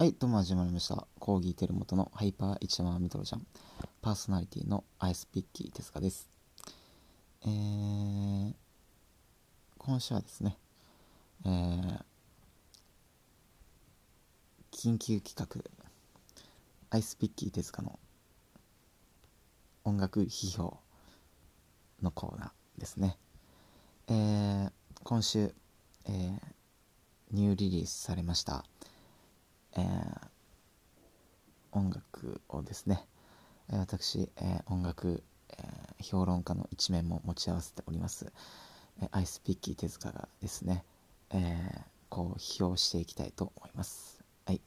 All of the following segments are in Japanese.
はい、どうも始まりました。コーギーテルモトのハイパー一山ミドルジャン。パーソナリティのアイスピッキーテスカです。えー、今週はですね、えー、緊急企画、アイスピッキーテスカの音楽批評のコーナーですね。えー、今週、えー、ニューリリースされました、えー、音楽をですね、えー私、えー音楽、えー評論家の一面も持ち合わせております、えアイスピッキー手塚がですね、えーこう批評していきたいと思います。はい。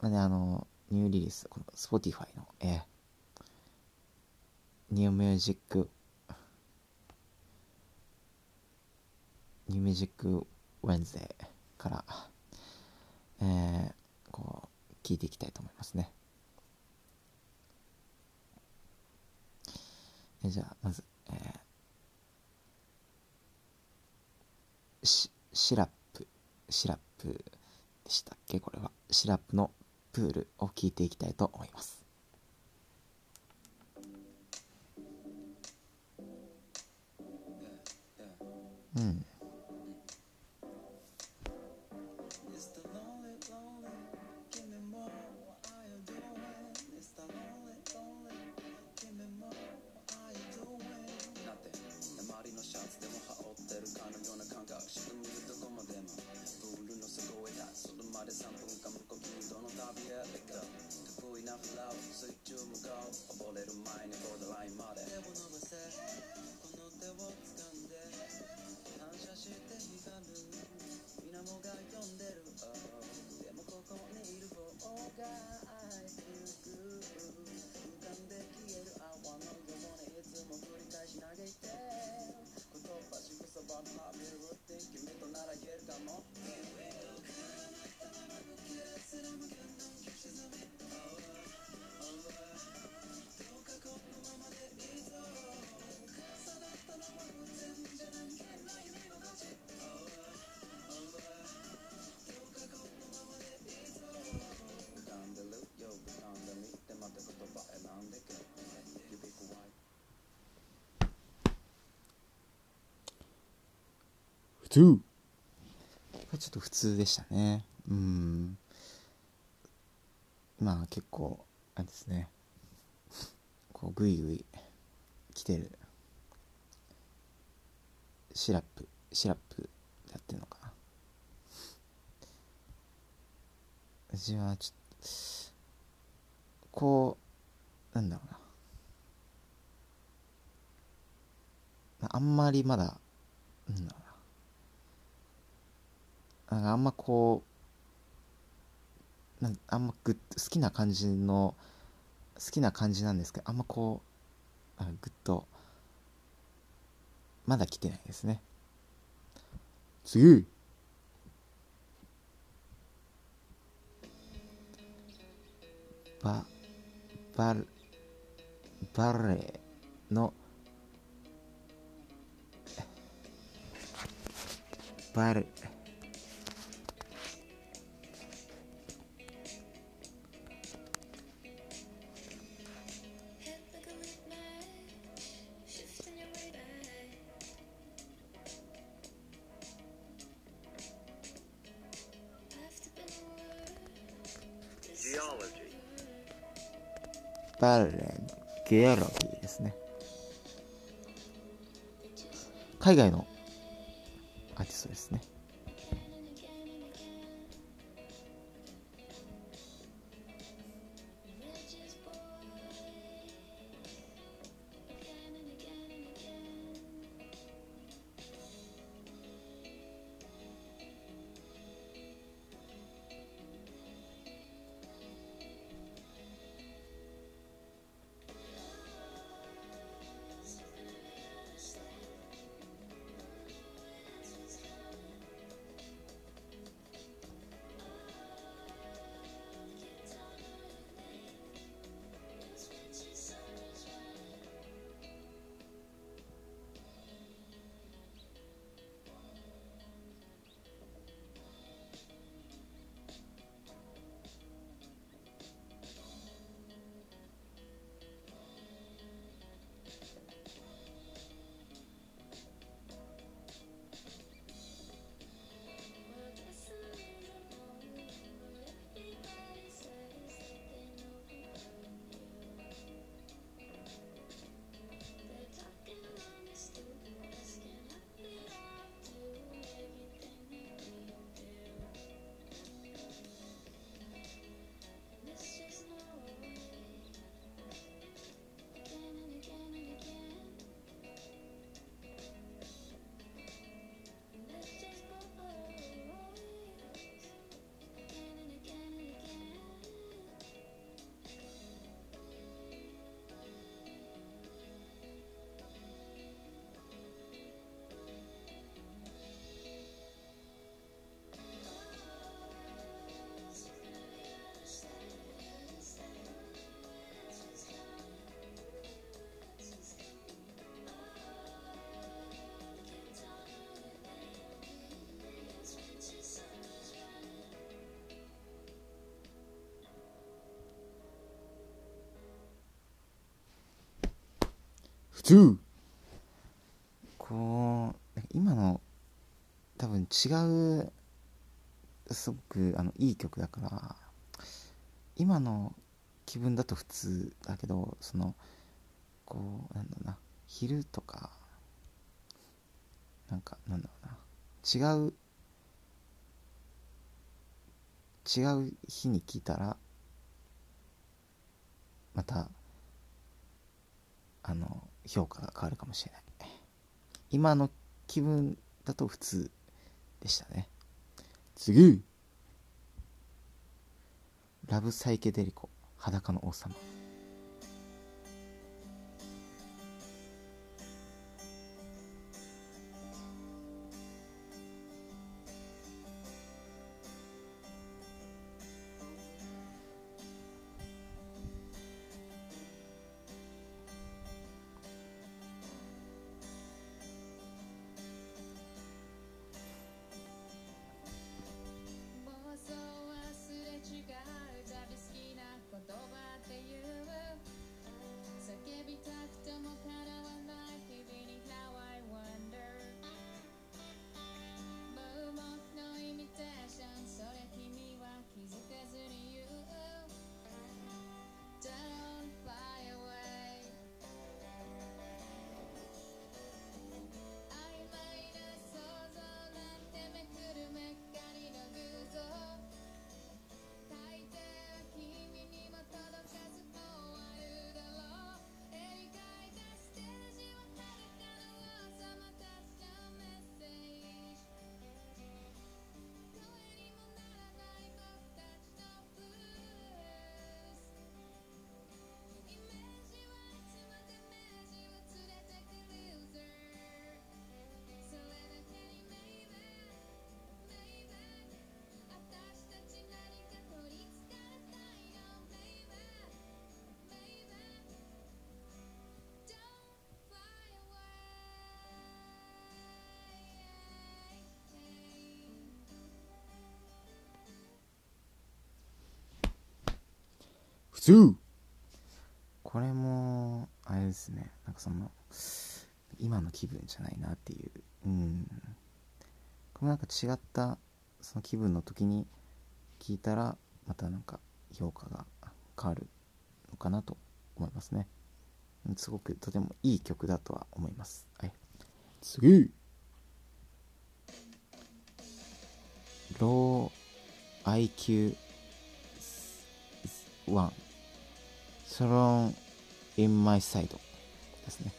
まあねあのニューリリースこの Spotify の、えーNew Music New Music Wednesday。から、えーこう聞いていきたいと思いますね。えじゃあまず、えーしシラップシラップでしたっけ？これはシラップのプールを聞いていきたいと思います。うん。2ちょっと普通でしたね。うん。まあ結構あれですね。こうグイグイ来てる。シラップシラップやってるのかな。うはちょっとこうなんだろうな。あんまりまだうんなんかあんまこうなんあんまグッ好きな感じの好きな感じなんですけどあんまこうあグッとまだ来てないですね。次。ババルバレエのバレバレエゲオロギーですね。海外のアーティストですね。普通。こう今の多分違うすごくあのいい曲だから今の気分だと普通だけどそのこうなんだろうな昼とかなんかなんだろうな違う違う日に聞いたらまたあの評価が変わるかもしれない。今の気分だと普通でしたね。次。ラブサイケデリコ裸の王様2これもあれですね。なんかその今の気分じゃないなっていう。うん。これもなんか違ったその気分の時に聞いたらまたなんか評価が変わるのかなと思いますね。すごくとてもいい曲だとは思います、はい、次ロー IQ1 ソロン in my side ですね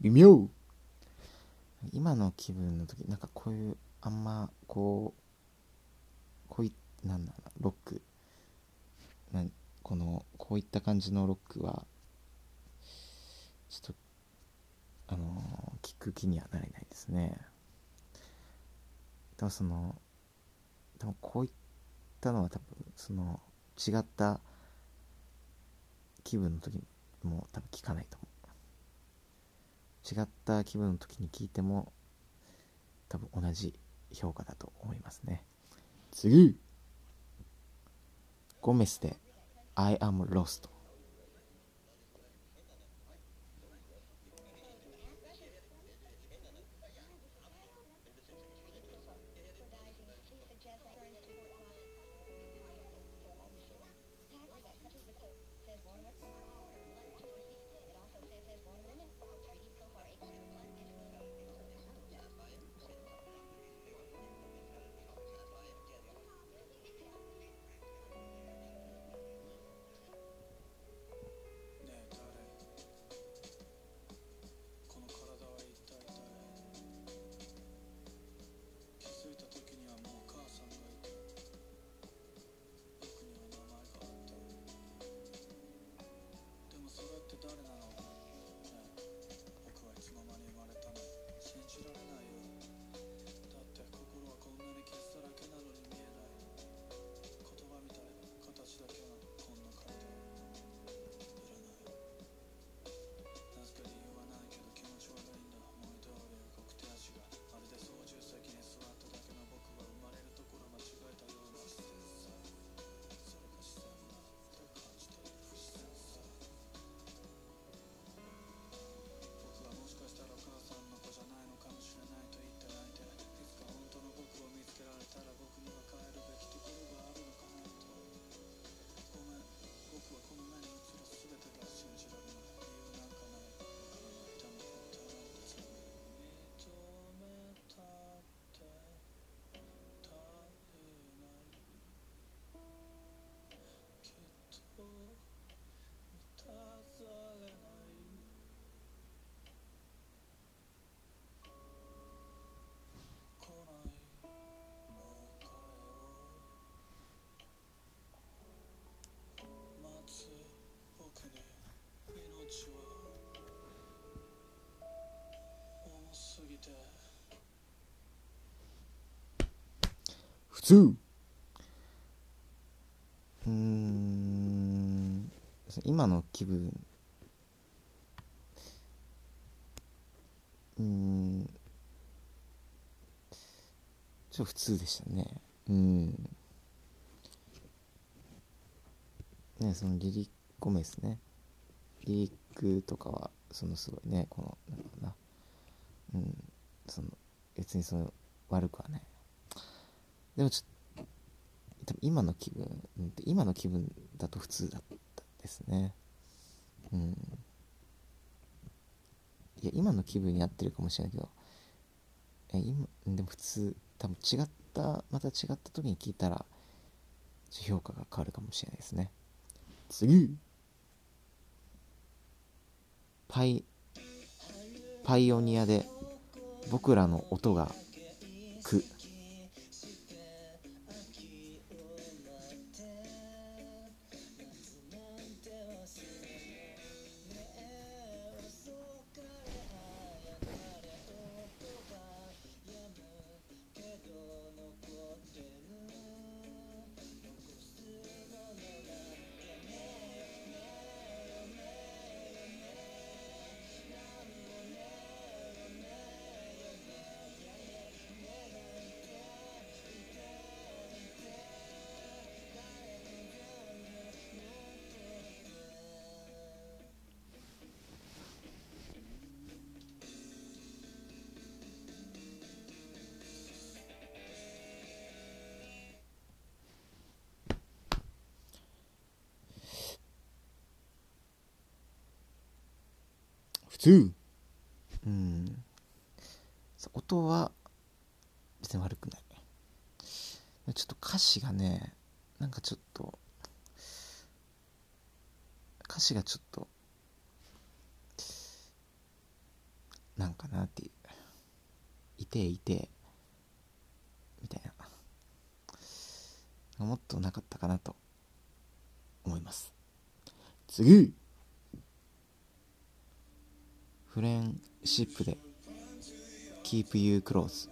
微妙。今の気分の時なんかこういうあんまこうこういなんだろうなロック。なんこのこういった感じのロックはちょっとあの聞く気にはなれないですね。でもそのでもこういったのは多分その違った気分の時も多分聞かないと思う。違った気分の時に聞いても多分同じ評価だと思いますね。次。ゴメスで I am lost「普通。うん。今の気分。うん。ちょっと普通でしたね。うん。ねそのリリックメですね。リリックとかはそのすごいねこのなんだろうな。うん。その別にその悪くはない。でもちょっと今の気分今の気分だと普通だったですね。うん。いや今の気分に合ってるかもしれないけどえ今でも普通多分違ったまた違った時に聞いたら評価が変わるかもしれないですね。次。パイパイオニアで僕らの音がく。普通。うん。音は別に悪くない。ちょっと歌詞がねなんかちょっと歌詞がちょっとなんかなっていう。いていてみたいな。もっとなかったかなと思います。次。フレンシップで Keep You Close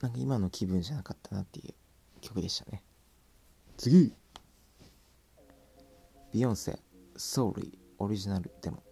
なんか今の気分じゃなかったなっていう曲でしたね。次。ビヨンセ「ソーリー」オリジナルデモ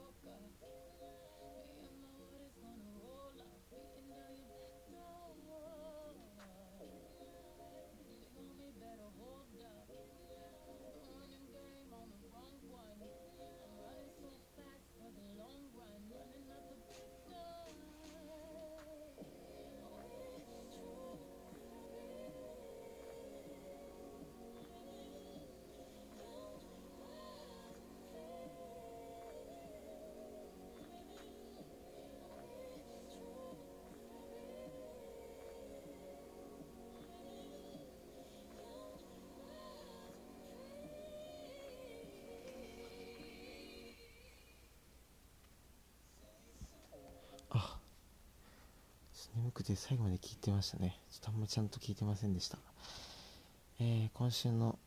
Oh, God. 眠くて最後まで聞いてましたね。ちょっとあんまちゃんと聞いてませんでした。えー、今週の、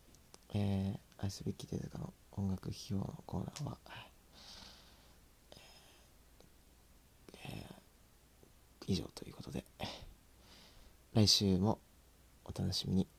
えー、愛すべきデザの音楽費用のコーナーは、えーえー以上ということで来週もお楽しみに。